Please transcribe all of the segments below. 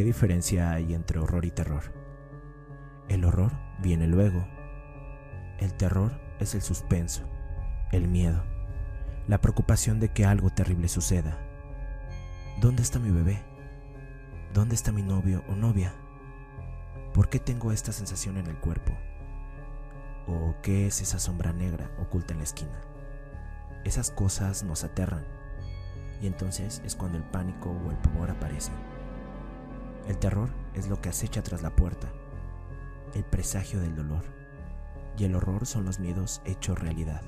¿Qué diferencia hay entre horror y terror? El horror viene luego. El terror es el suspenso, el miedo, la preocupación de que algo terrible suceda. ¿Dónde está mi bebé? ¿Dónde está mi novio o novia? ¿Por qué tengo esta sensación en el cuerpo? ¿O qué es esa sombra negra oculta en la esquina? Esas cosas nos aterran y entonces es cuando el pánico o el pavor aparecen. El terror es lo que acecha tras la puerta, el presagio del dolor, y el horror son los miedos hechos realidad.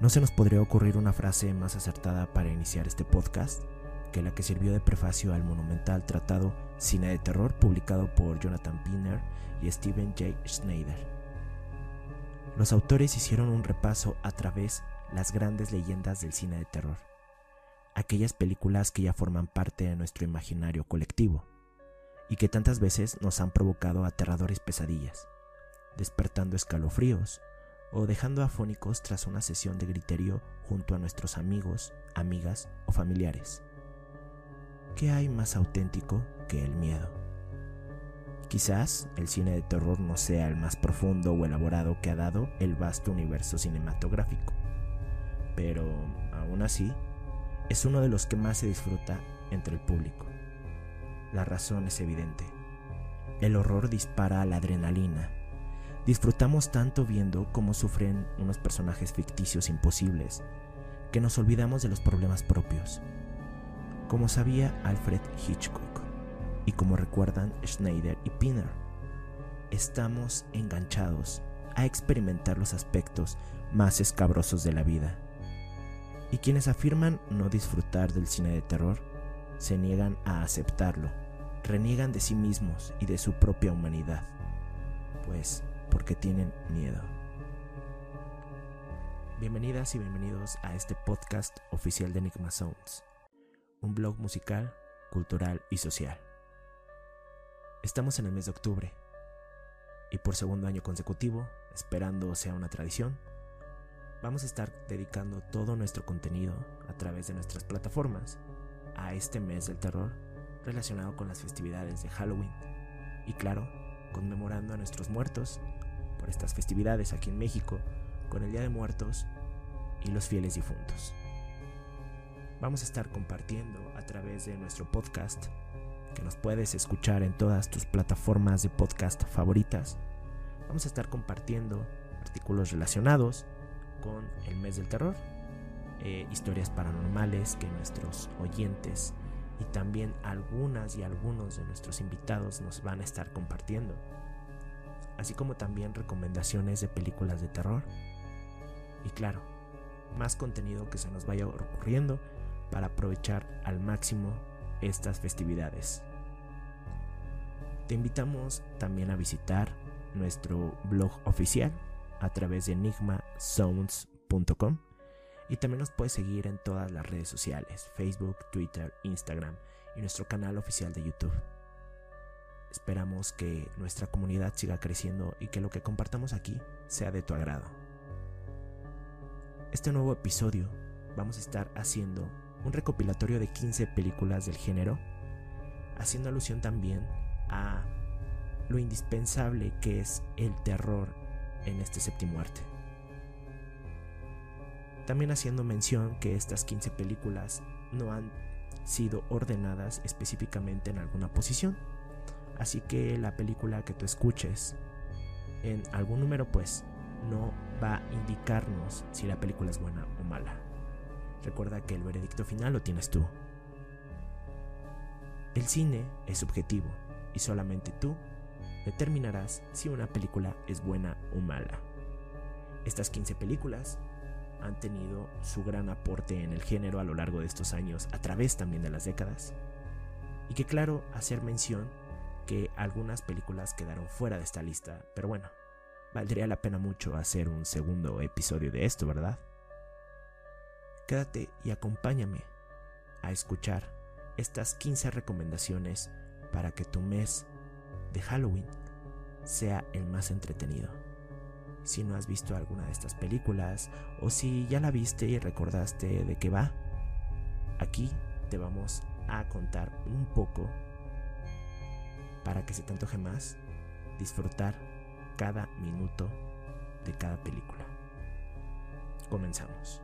No se nos podría ocurrir una frase más acertada para iniciar este podcast que la que sirvió de prefacio al monumental tratado Cine de Terror publicado por Jonathan Pinner y Steven J. Schneider. Los autores hicieron un repaso a través las grandes leyendas del cine de terror aquellas películas que ya forman parte de nuestro imaginario colectivo y que tantas veces nos han provocado aterradores pesadillas, despertando escalofríos o dejando afónicos tras una sesión de griterío junto a nuestros amigos, amigas o familiares. ¿Qué hay más auténtico que el miedo? Quizás el cine de terror no sea el más profundo o elaborado que ha dado el vasto universo cinematográfico, pero aún así es uno de los que más se disfruta entre el público. La razón es evidente. El horror dispara a la adrenalina. Disfrutamos tanto viendo cómo sufren unos personajes ficticios imposibles que nos olvidamos de los problemas propios. Como sabía Alfred Hitchcock y como recuerdan Schneider y Pinner, estamos enganchados a experimentar los aspectos más escabrosos de la vida y quienes afirman no disfrutar del cine de terror se niegan a aceptarlo, reniegan de sí mismos y de su propia humanidad, pues porque tienen miedo. Bienvenidas y bienvenidos a este podcast oficial de Enigma Sounds, un blog musical, cultural y social. Estamos en el mes de octubre y por segundo año consecutivo, esperando sea una tradición, vamos a estar dedicando todo nuestro contenido a través de nuestras plataformas a este mes del terror relacionado con las festividades de Halloween y claro, conmemorando a nuestros muertos por estas festividades aquí en México con el Día de Muertos y los fieles difuntos. Vamos a estar compartiendo a través de nuestro podcast que nos puedes escuchar en todas tus plataformas de podcast favoritas. Vamos a estar compartiendo artículos relacionados con el mes del terror, eh, historias paranormales que nuestros oyentes y también algunas y algunos de nuestros invitados nos van a estar compartiendo, así como también recomendaciones de películas de terror y claro, más contenido que se nos vaya ocurriendo para aprovechar al máximo estas festividades. Te invitamos también a visitar nuestro blog oficial a través de enigmasounds.com y también nos puedes seguir en todas las redes sociales, Facebook, Twitter, Instagram y nuestro canal oficial de YouTube. Esperamos que nuestra comunidad siga creciendo y que lo que compartamos aquí sea de tu agrado. Este nuevo episodio vamos a estar haciendo un recopilatorio de 15 películas del género, haciendo alusión también a lo indispensable que es el terror en este séptimo arte. También haciendo mención que estas 15 películas no han sido ordenadas específicamente en alguna posición. Así que la película que tú escuches en algún número pues no va a indicarnos si la película es buena o mala. Recuerda que el veredicto final lo tienes tú. El cine es subjetivo y solamente tú determinarás si una película es buena o mala. Estas 15 películas han tenido su gran aporte en el género a lo largo de estos años, a través también de las décadas. Y que claro, hacer mención que algunas películas quedaron fuera de esta lista, pero bueno, valdría la pena mucho hacer un segundo episodio de esto, ¿verdad? Quédate y acompáñame a escuchar estas 15 recomendaciones para que tu mes de Halloween sea el más entretenido. Si no has visto alguna de estas películas o si ya la viste y recordaste de qué va, aquí te vamos a contar un poco para que se te antoje más disfrutar cada minuto de cada película. Comenzamos.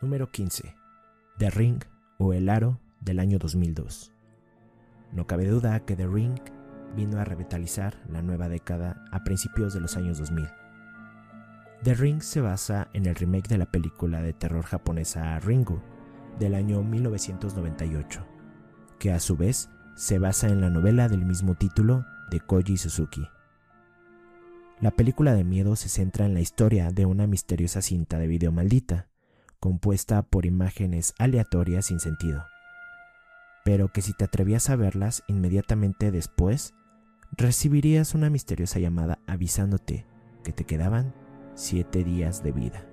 Número 15. The Ring o El Aro del año 2002. No cabe duda que The Ring vino a revitalizar la nueva década a principios de los años 2000. The Ring se basa en el remake de la película de terror japonesa Ringu del año 1998, que a su vez se basa en la novela del mismo título de Koji Suzuki. La película de miedo se centra en la historia de una misteriosa cinta de video maldita, compuesta por imágenes aleatorias sin sentido, pero que si te atrevías a verlas inmediatamente después, recibirías una misteriosa llamada avisándote que te quedaban siete días de vida.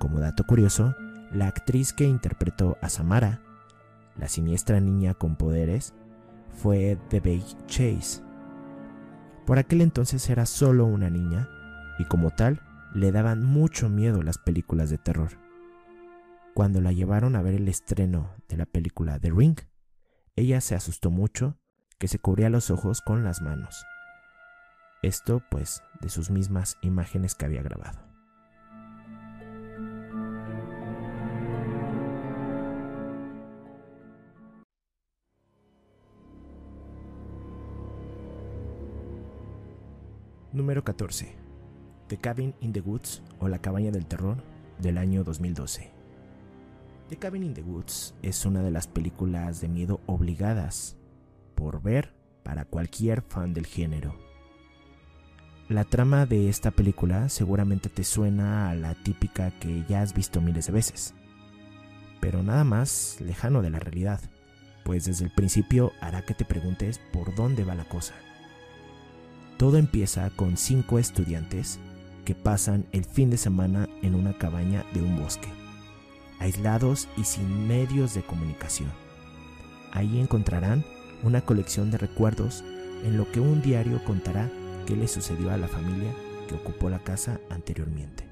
Como dato curioso, la actriz que interpretó a Samara, la siniestra niña con poderes, fue Bay Chase. Por aquel entonces era solo una niña y como tal le daban mucho miedo las películas de terror. Cuando la llevaron a ver el estreno de la película The Ring, ella se asustó mucho que se cubría los ojos con las manos. Esto pues de sus mismas imágenes que había grabado. Número 14. The Cabin in the Woods o La Cabaña del Terror del año 2012. The Cabin in the Woods es una de las películas de miedo obligadas por ver para cualquier fan del género. La trama de esta película seguramente te suena a la típica que ya has visto miles de veces, pero nada más lejano de la realidad, pues desde el principio hará que te preguntes por dónde va la cosa. Todo empieza con cinco estudiantes que pasan el fin de semana en una cabaña de un bosque aislados y sin medios de comunicación. Ahí encontrarán una colección de recuerdos en lo que un diario contará qué le sucedió a la familia que ocupó la casa anteriormente.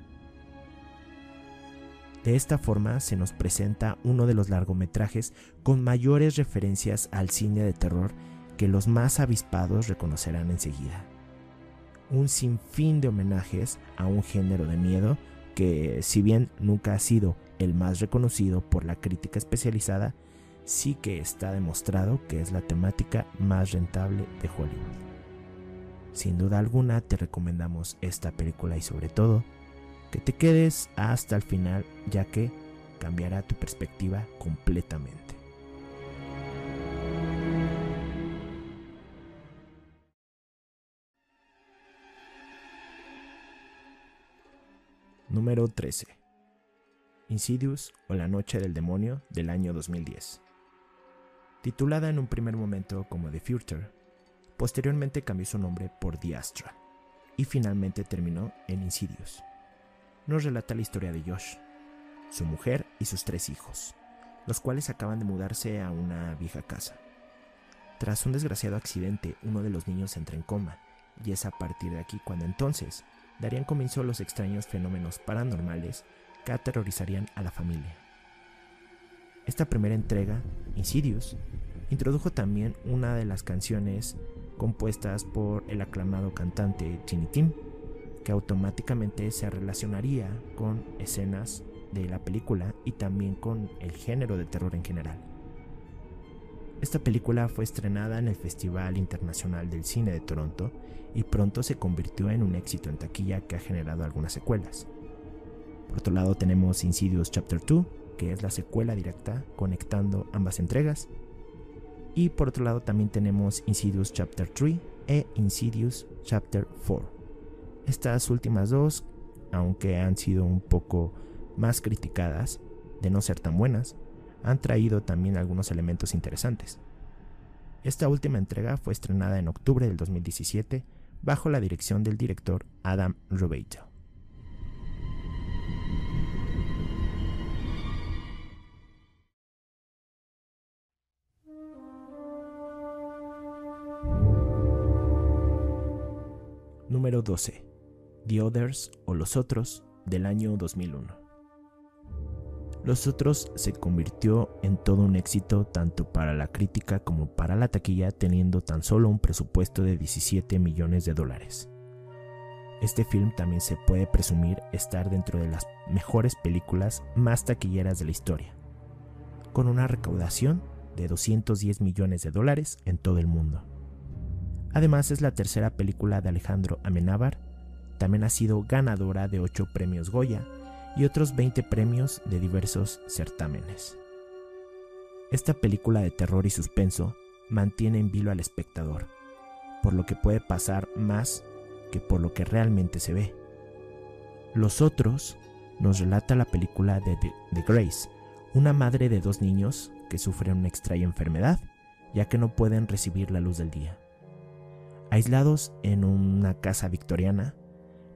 De esta forma se nos presenta uno de los largometrajes con mayores referencias al cine de terror que los más avispados reconocerán enseguida. Un sinfín de homenajes a un género de miedo que, si bien nunca ha sido el más reconocido por la crítica especializada, sí que está demostrado que es la temática más rentable de Hollywood. Sin duda alguna te recomendamos esta película y sobre todo que te quedes hasta el final ya que cambiará tu perspectiva completamente. Número 13. Insidious o La Noche del Demonio del año 2010. Titulada en un primer momento como The Future, posteriormente cambió su nombre por The Astra y finalmente terminó en Insidious. Nos relata la historia de Josh, su mujer y sus tres hijos, los cuales acaban de mudarse a una vieja casa. Tras un desgraciado accidente, uno de los niños entra en coma, y es a partir de aquí cuando entonces darían comienzo los extraños fenómenos paranormales que aterrorizarían a la familia. Esta primera entrega, Insidious, introdujo también una de las canciones compuestas por el aclamado cantante Tiny Tim, que automáticamente se relacionaría con escenas de la película y también con el género de terror en general. Esta película fue estrenada en el Festival Internacional del Cine de Toronto y pronto se convirtió en un éxito en taquilla que ha generado algunas secuelas. Por otro lado tenemos Insidious Chapter 2, que es la secuela directa conectando ambas entregas. Y por otro lado también tenemos Insidious Chapter 3 e Insidious Chapter 4. Estas últimas dos, aunque han sido un poco más criticadas de no ser tan buenas, han traído también algunos elementos interesantes. Esta última entrega fue estrenada en octubre del 2017 bajo la dirección del director Adam Rubaito. Número 12. The Others o Los Otros del año 2001. Los Otros se convirtió en todo un éxito tanto para la crítica como para la taquilla teniendo tan solo un presupuesto de 17 millones de dólares. Este film también se puede presumir estar dentro de las mejores películas más taquilleras de la historia, con una recaudación de 210 millones de dólares en todo el mundo. Además es la tercera película de Alejandro Amenábar, también ha sido ganadora de 8 premios Goya y otros 20 premios de diversos certámenes. Esta película de terror y suspenso mantiene en vilo al espectador, por lo que puede pasar más que por lo que realmente se ve. Los otros nos relata la película de Grace, una madre de dos niños que sufren una extraña enfermedad, ya que no pueden recibir la luz del día. Aislados en una casa victoriana,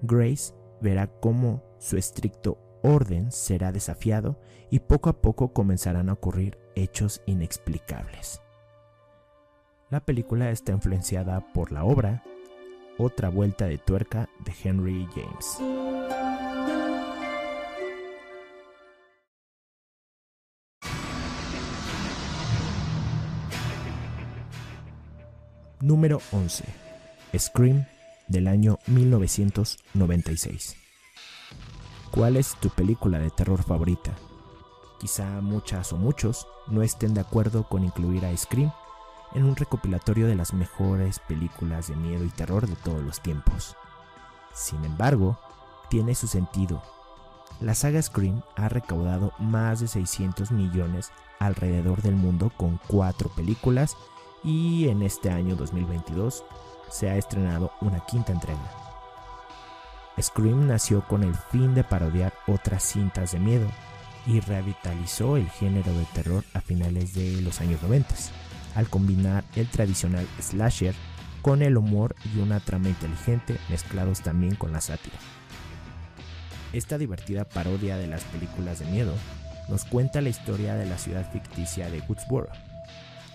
Grace verá cómo su estricto orden será desafiado y poco a poco comenzarán a ocurrir hechos inexplicables. La película está influenciada por la obra otra vuelta de tuerca de Henry James. Número 11. Scream del año 1996. ¿Cuál es tu película de terror favorita? Quizá muchas o muchos no estén de acuerdo con incluir a Scream en un recopilatorio de las mejores películas de miedo y terror de todos los tiempos. Sin embargo, tiene su sentido. La saga Scream ha recaudado más de 600 millones alrededor del mundo con cuatro películas y en este año 2022 se ha estrenado una quinta entrega. Scream nació con el fin de parodiar otras cintas de miedo y revitalizó el género de terror a finales de los años 90 al combinar el tradicional slasher con el humor y una trama inteligente mezclados también con la sátira. Esta divertida parodia de las películas de miedo nos cuenta la historia de la ciudad ficticia de Woodsboro,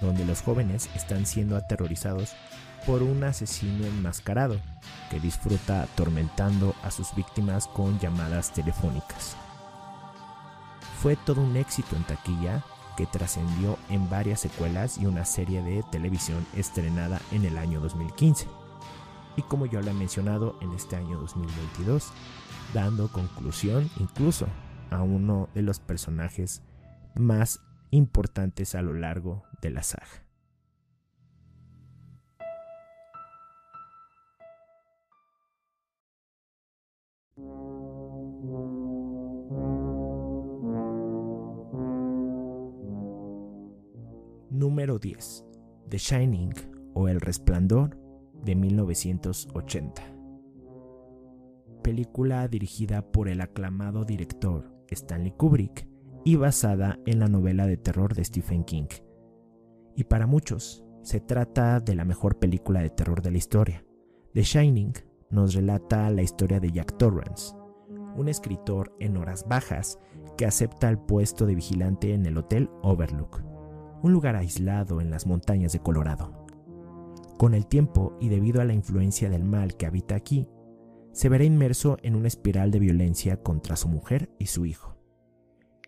donde los jóvenes están siendo aterrorizados por un asesino enmascarado que disfruta atormentando a sus víctimas con llamadas telefónicas. Fue todo un éxito en taquilla que trascendió en varias secuelas y una serie de televisión estrenada en el año 2015. Y como ya lo he mencionado, en este año 2022, dando conclusión incluso a uno de los personajes más importantes a lo largo de la saga. Número 10. The Shining o El Resplandor de 1980. Película dirigida por el aclamado director Stanley Kubrick y basada en la novela de terror de Stephen King. Y para muchos, se trata de la mejor película de terror de la historia. The Shining nos relata la historia de Jack Torrance, un escritor en horas bajas que acepta el puesto de vigilante en el Hotel Overlook un lugar aislado en las montañas de Colorado. Con el tiempo y debido a la influencia del mal que habita aquí, se verá inmerso en una espiral de violencia contra su mujer y su hijo.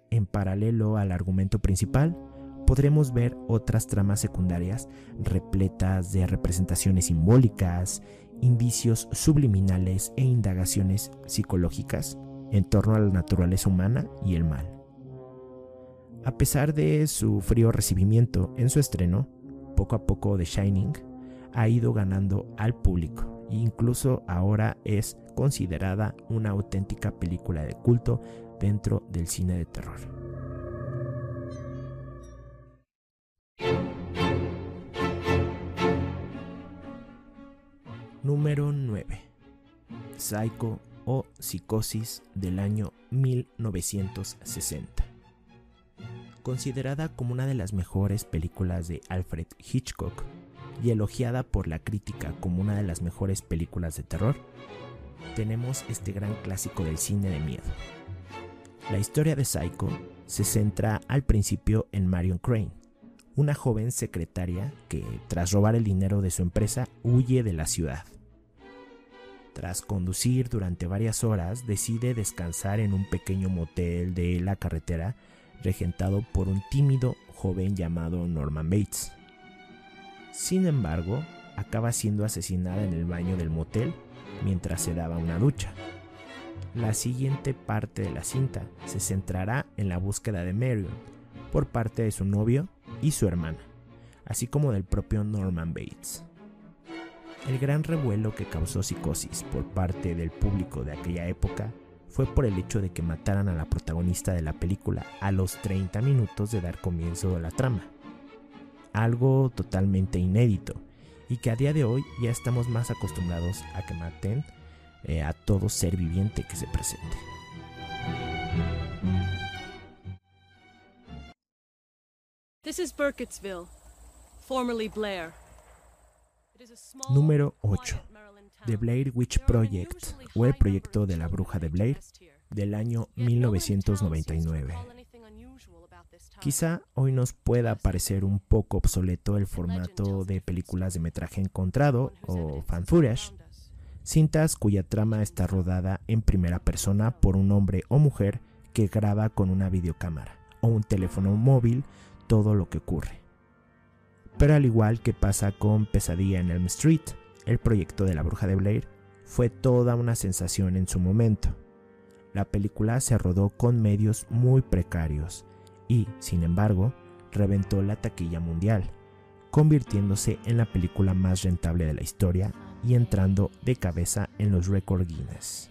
En paralelo al argumento principal, podremos ver otras tramas secundarias repletas de representaciones simbólicas, indicios subliminales e indagaciones psicológicas en torno a la naturaleza humana y el mal. A pesar de su frío recibimiento en su estreno, poco a poco The Shining ha ido ganando al público e incluso ahora es considerada una auténtica película de culto dentro del cine de terror. Número 9. Psycho o Psicosis del año 1960 considerada como una de las mejores películas de Alfred Hitchcock y elogiada por la crítica como una de las mejores películas de terror, tenemos este gran clásico del cine de miedo. La historia de Psycho se centra al principio en Marion Crane, una joven secretaria que, tras robar el dinero de su empresa, huye de la ciudad. Tras conducir durante varias horas, decide descansar en un pequeño motel de la carretera regentado por un tímido joven llamado Norman Bates. Sin embargo, acaba siendo asesinada en el baño del motel mientras se daba una ducha. La siguiente parte de la cinta se centrará en la búsqueda de Marion por parte de su novio y su hermana, así como del propio Norman Bates. El gran revuelo que causó Psicosis por parte del público de aquella época fue por el hecho de que mataran a la protagonista de la película a los 30 minutos de dar comienzo a la trama. Algo totalmente inédito y que a día de hoy ya estamos más acostumbrados a que maten eh, a todo ser viviente que se presente. This is Burkittsville, formerly Blair. Número 8. The Blair Witch Project o el proyecto de la bruja de Blair del año 1999. Quizá hoy nos pueda parecer un poco obsoleto el formato de películas de metraje encontrado o fan cintas cuya trama está rodada en primera persona por un hombre o mujer que graba con una videocámara o un teléfono móvil todo lo que ocurre. Pero al igual que pasa con Pesadilla en Elm Street, el proyecto de la bruja de Blair fue toda una sensación en su momento. La película se rodó con medios muy precarios y, sin embargo, reventó la taquilla mundial, convirtiéndose en la película más rentable de la historia y entrando de cabeza en los récords Guinness.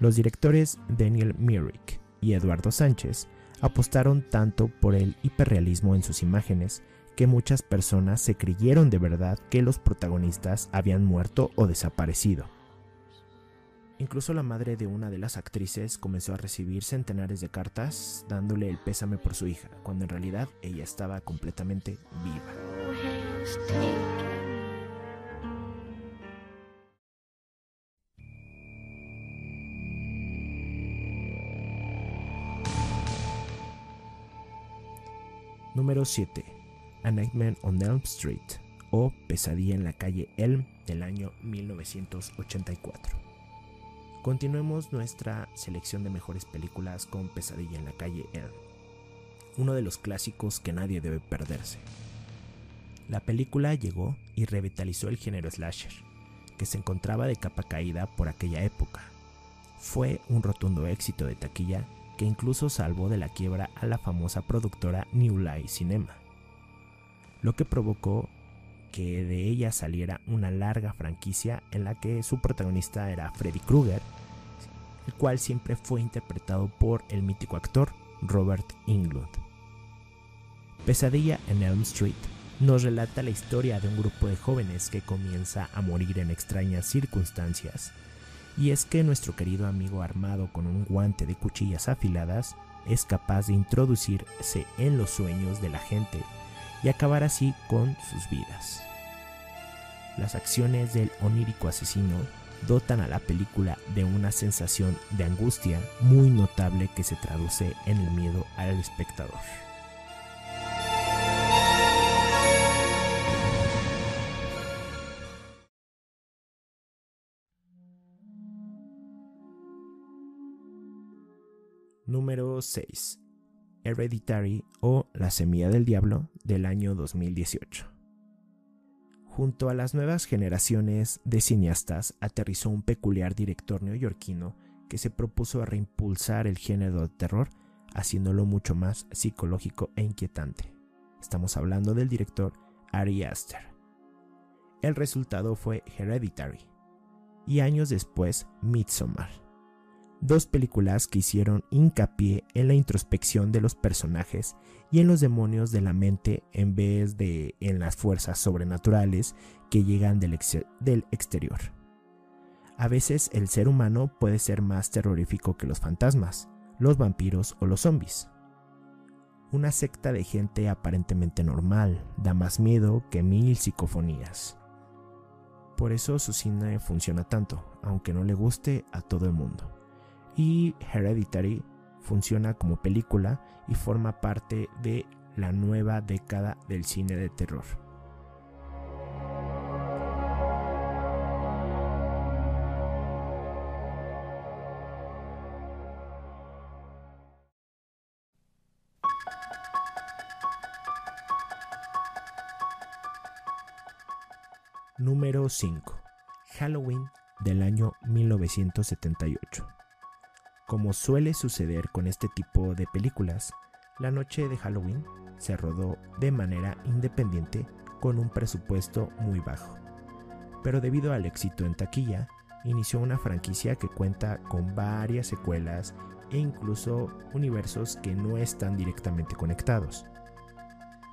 Los directores Daniel Myrick y Eduardo Sánchez apostaron tanto por el hiperrealismo en sus imágenes que muchas personas se creyeron de verdad que los protagonistas habían muerto o desaparecido. Incluso la madre de una de las actrices comenzó a recibir centenares de cartas dándole el pésame por su hija, cuando en realidad ella estaba completamente viva. Número 7. A Nightmare on Elm Street o Pesadilla en la calle Elm del año 1984. Continuemos nuestra selección de mejores películas con Pesadilla en la calle Elm, uno de los clásicos que nadie debe perderse. La película llegó y revitalizó el género slasher, que se encontraba de capa caída por aquella época. Fue un rotundo éxito de taquilla que incluso salvó de la quiebra a la famosa productora New Line Cinema, lo que provocó que de ella saliera una larga franquicia en la que su protagonista era Freddy Krueger, el cual siempre fue interpretado por el mítico actor Robert Englund. Pesadilla en Elm Street nos relata la historia de un grupo de jóvenes que comienza a morir en extrañas circunstancias y es que nuestro querido amigo armado con un guante de cuchillas afiladas es capaz de introducirse en los sueños de la gente y acabar así con sus vidas. Las acciones del onírico asesino dotan a la película de una sensación de angustia muy notable que se traduce en el miedo al espectador. Número 6. Hereditary o La Semilla del Diablo del año 2018. Junto a las nuevas generaciones de cineastas aterrizó un peculiar director neoyorquino que se propuso reimpulsar el género de terror haciéndolo mucho más psicológico e inquietante. Estamos hablando del director Ari Aster. El resultado fue Hereditary y años después Midsommar dos películas que hicieron hincapié en la introspección de los personajes y en los demonios de la mente en vez de en las fuerzas sobrenaturales que llegan del, exterior. A veces el ser humano puede ser más terrorífico que los fantasmas, los vampiros o los zombies. Una secta de gente aparentemente normal da más miedo que mil psicofonías. Por eso su cine funciona tanto, aunque no le guste a todo el mundo y Hereditary funciona como película y forma parte de la nueva década del cine de terror. Número 5. Halloween del año 1978. Como suele suceder con este tipo de películas, la noche de Halloween se rodó de manera independiente con un presupuesto muy bajo. Pero debido al éxito en taquilla, inició una franquicia que cuenta con varias secuelas e incluso universos que no están directamente conectados.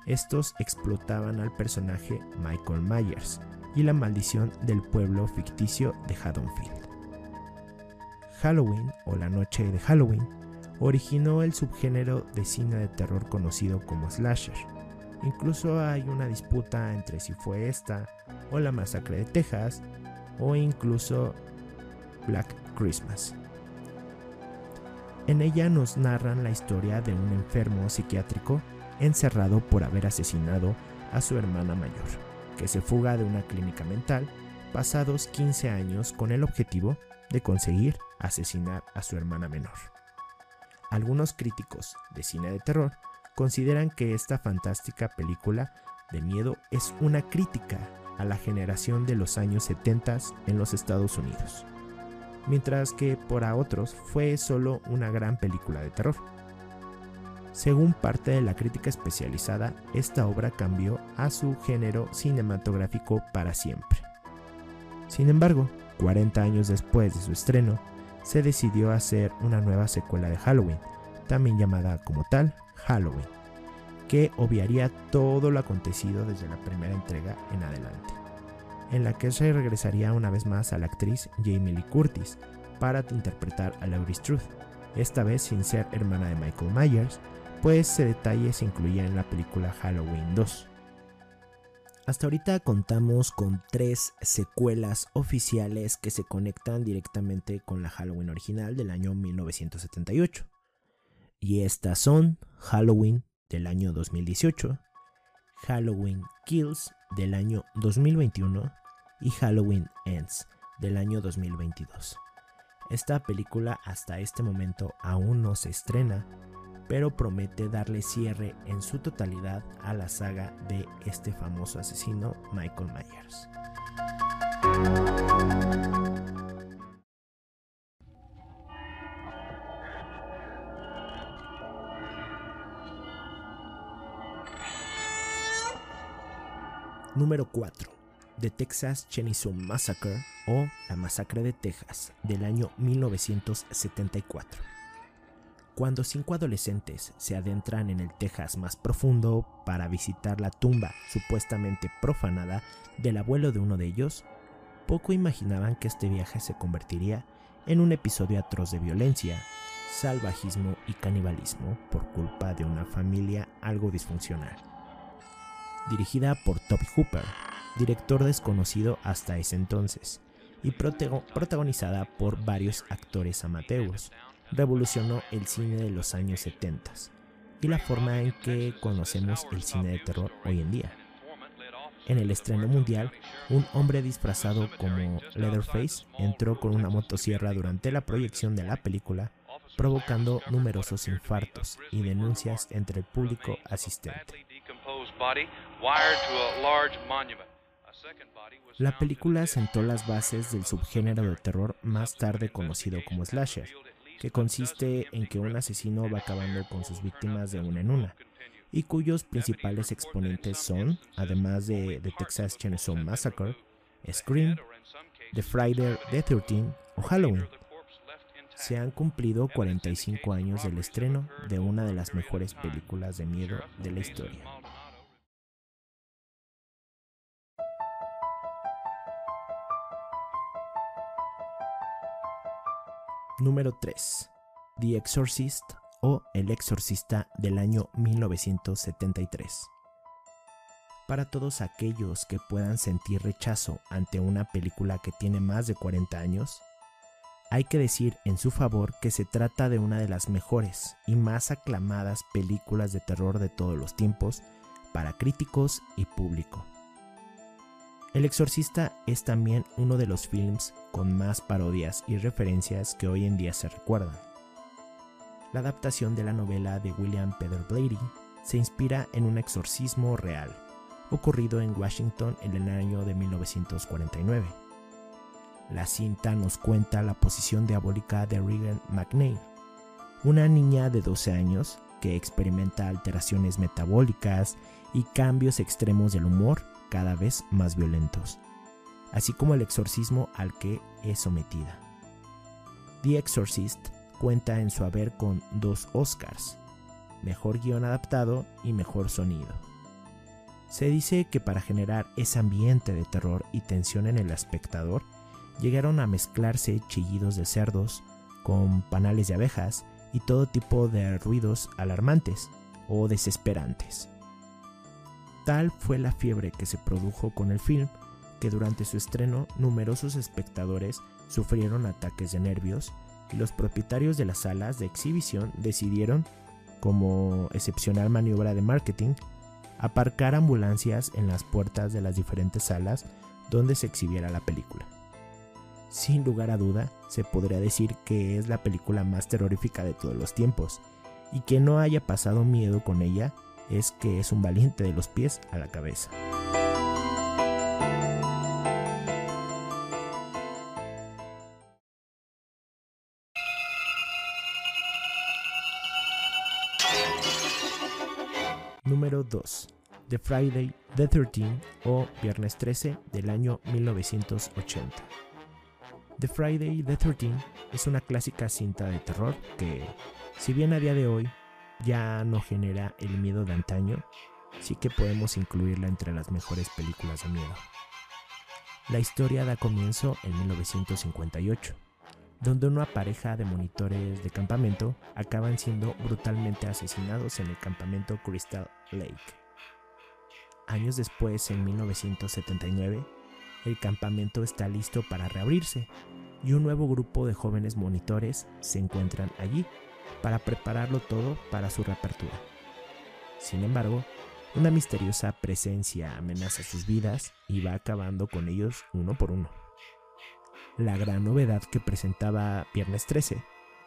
Estos explotaban al personaje Michael Myers y la maldición del pueblo ficticio de Haddonfield. Halloween o la noche de Halloween originó el subgénero de cine de terror conocido como slasher. Incluso hay una disputa entre si fue esta o la masacre de Texas o incluso Black Christmas. En ella nos narran la historia de un enfermo psiquiátrico encerrado por haber asesinado a su hermana mayor, que se fuga de una clínica mental pasados 15 años con el objetivo de conseguir asesinar a su hermana menor. Algunos críticos de cine de terror consideran que esta fantástica película de miedo es una crítica a la generación de los años 70 en los Estados Unidos, mientras que para otros fue solo una gran película de terror. Según parte de la crítica especializada, esta obra cambió a su género cinematográfico para siempre. Sin embargo, 40 años después de su estreno, se decidió hacer una nueva secuela de Halloween, también llamada como tal Halloween, que obviaría todo lo acontecido desde la primera entrega en adelante, en la que se regresaría una vez más a la actriz Jamie Lee Curtis para interpretar a Laurie Strode, esta vez sin ser hermana de Michael Myers, pues ese detalle se incluía en la película Halloween 2. Hasta ahorita contamos con tres secuelas oficiales que se conectan directamente con la Halloween original del año 1978. Y estas son Halloween del año 2018, Halloween Kills del año 2021 y Halloween Ends del año 2022. Esta película hasta este momento aún no se estrena, pero promete darle cierre en su totalidad a la saga de este famoso asesino Michael Myers. Número 4. The Texas Chainsaw Massacre o La Masacre de Texas del año 1974 cuando cinco adolescentes se adentran en el Texas más profundo para visitar la tumba supuestamente profanada del abuelo de uno de ellos, poco imaginaban que este viaje se convertiría en un episodio atroz de violencia, salvajismo y canibalismo por culpa de una familia algo disfuncional. Dirigida por Toby Hooper, director desconocido hasta ese entonces, y protagonizada por varios actores amateurs, revolucionó el cine de los años 70 y la forma en que conocemos el cine de terror hoy en día. En el estreno mundial, un hombre disfrazado como Leatherface entró con una motosierra durante la proyección de la película, provocando numerosos infartos y denuncias entre el público asistente. La película sentó las bases del subgénero de terror más tarde conocido como slasher, que consiste en que un asesino va acabando con sus víctimas de una en una, y cuyos principales exponentes son, además de The Texas Chainsaw Massacre, Scream, The Friday the 13 o Halloween. Se han cumplido 45 años del estreno de una de las mejores películas de miedo de la historia. Número 3. The Exorcist o El Exorcista del año 1973. Para todos aquellos que puedan sentir rechazo ante una película que tiene más de 40 años, hay que decir en su favor que se trata de una de las mejores y más aclamadas películas de terror de todos los tiempos para críticos y público. El Exorcista es también uno de los films con más parodias y referencias que hoy en día se recuerdan. La adaptación de la novela de William Peter Blatty se inspira en un exorcismo real, ocurrido en Washington en el año de 1949. La cinta nos cuenta la posición diabólica de Regan McNeil, una niña de 12 años que experimenta alteraciones metabólicas y cambios extremos del humor cada vez más violentos, así como el exorcismo al que es sometida. The Exorcist cuenta en su haber con dos Oscars, mejor guion adaptado y mejor sonido. Se dice que para generar ese ambiente de terror y tensión en el espectador, llegaron a mezclarse chillidos de cerdos con panales de abejas y todo tipo de ruidos alarmantes o desesperantes. Tal fue la fiebre que se produjo con el film que durante su estreno numerosos espectadores sufrieron ataques de nervios y los propietarios de las salas de exhibición decidieron, como excepcional maniobra de marketing, aparcar ambulancias en las puertas de las diferentes salas donde se exhibiera la película. Sin lugar a duda, se podría decir que es la película más terrorífica de todos los tiempos, y que no haya pasado miedo con ella es que es un valiente de los pies a la cabeza. 2. The Friday the 13 o Viernes 13 del año 1980. The Friday the 13 es una clásica cinta de terror que, si bien a día de hoy ya no genera el miedo de antaño, sí que podemos incluirla entre las mejores películas de miedo. La historia da comienzo en 1958, donde una pareja de monitores de campamento acaban siendo brutalmente asesinados en el campamento Crystal Lake. Años después, en 1979, el campamento está listo para reabrirse y un nuevo grupo de jóvenes monitores se encuentran allí para prepararlo todo para su reapertura. Sin embargo, una misteriosa presencia amenaza sus vidas y va acabando con ellos uno por uno. La gran novedad que presentaba Viernes 13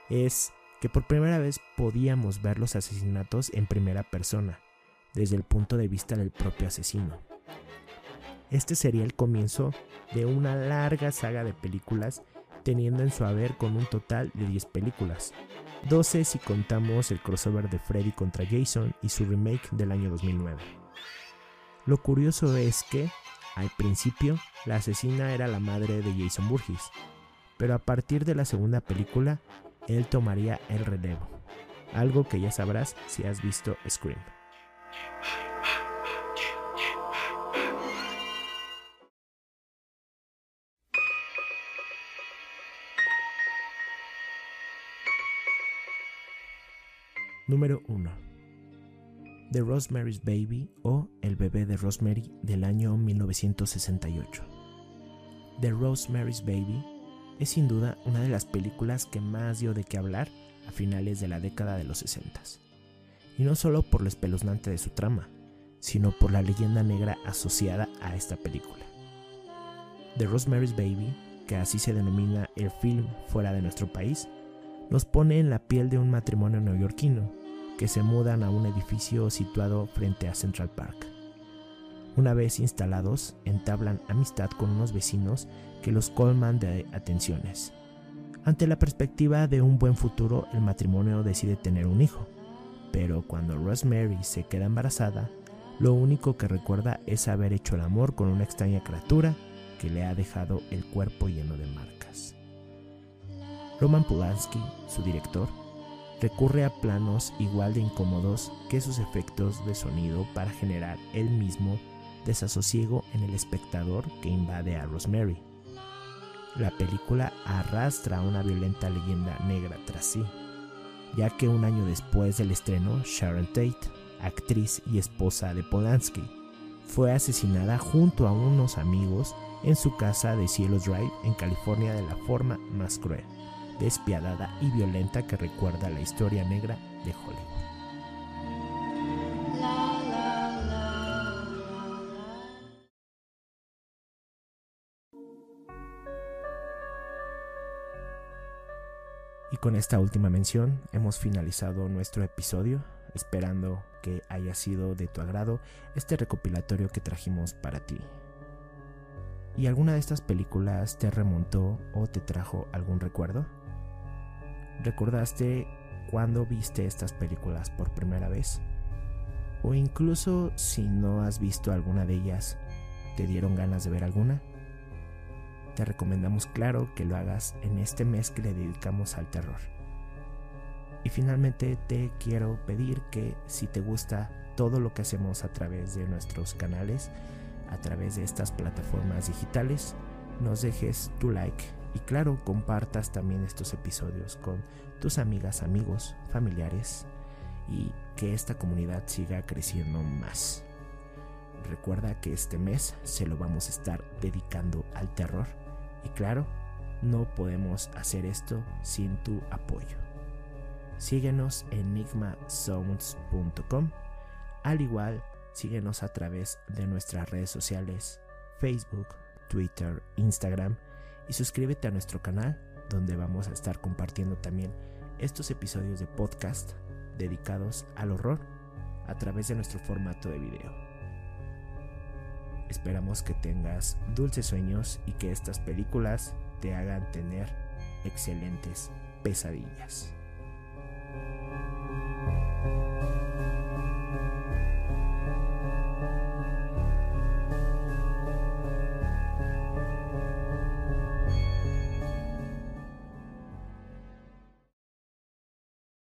es que por primera vez podíamos ver los asesinatos en primera persona, desde el punto de vista del propio asesino. Este sería el comienzo de una larga saga de películas teniendo en su haber con un total de 10 películas, 12 si contamos el crossover de Freddy contra Jason y su remake del año 2009. Lo curioso es que, al principio, la asesina era la madre de Jason Burgess, pero a partir de la segunda película, él tomaría el relevo, algo que ya sabrás si has visto Scream. Número 1. The Rosemary's Baby o El bebé de Rosemary del año 1968. The Rosemary's Baby es sin duda una de las películas que más dio de qué hablar a finales de la década de los 60. Y no solo por lo espeluznante de su trama, sino por la leyenda negra asociada a esta película. The Rosemary's Baby, que así se denomina el film fuera de nuestro país, nos pone en la piel de un matrimonio neoyorquino que se mudan a un edificio situado frente a Central Park. Una vez instalados, entablan amistad con unos vecinos que los colman de atenciones. Ante la perspectiva de un buen futuro, el matrimonio decide tener un hijo, pero cuando Rosemary se queda embarazada, lo único que recuerda es haber hecho el amor con una extraña criatura que le ha dejado el cuerpo lleno de marcas. Roman Polanski, su director, recurre a planos igual de incómodos que sus efectos de sonido para generar el mismo desasosiego en el espectador que invade a Rosemary. La película arrastra una violenta leyenda negra tras sí, ya que un año después del estreno, Sharon Tate, actriz y esposa de Polanski, fue asesinada junto a unos amigos en su casa de Cielo Drive en California de la forma más cruel despiadada y violenta que recuerda la historia negra de Hollywood. Y con esta última mención hemos finalizado nuestro episodio. esperando que haya sido de tu agrado este recopilatorio que trajimos para ti. ¿Y alguna de estas películas te remontó o te trajo algún recuerdo? ¿Recordaste cuando viste estas películas por primera vez? O incluso si no has visto alguna de ellas, ¿te dieron ganas de ver alguna? Te recomendamos claro que lo hagas en este mes que le dedicamos al terror. Y finalmente te quiero pedir que si te gusta todo lo que hacemos a través de nuestros canales, a través de estas plataformas digitales, nos dejes tu like y claro, compartas también estos episodios con tus amigas, amigos, familiares y que esta comunidad siga creciendo más. Recuerda que este mes se lo vamos a estar dedicando al terror y claro, no podemos hacer esto sin tu apoyo. Síguenos en enigmasounds.com, al igual síguenos a través de nuestras redes sociales, Facebook, Twitter, Instagram y suscríbete a nuestro canal donde vamos a estar compartiendo también estos episodios de podcast dedicados al horror a través de nuestro formato de video. Esperamos que tengas dulces sueños y que estas películas te hagan tener excelentes pesadillas.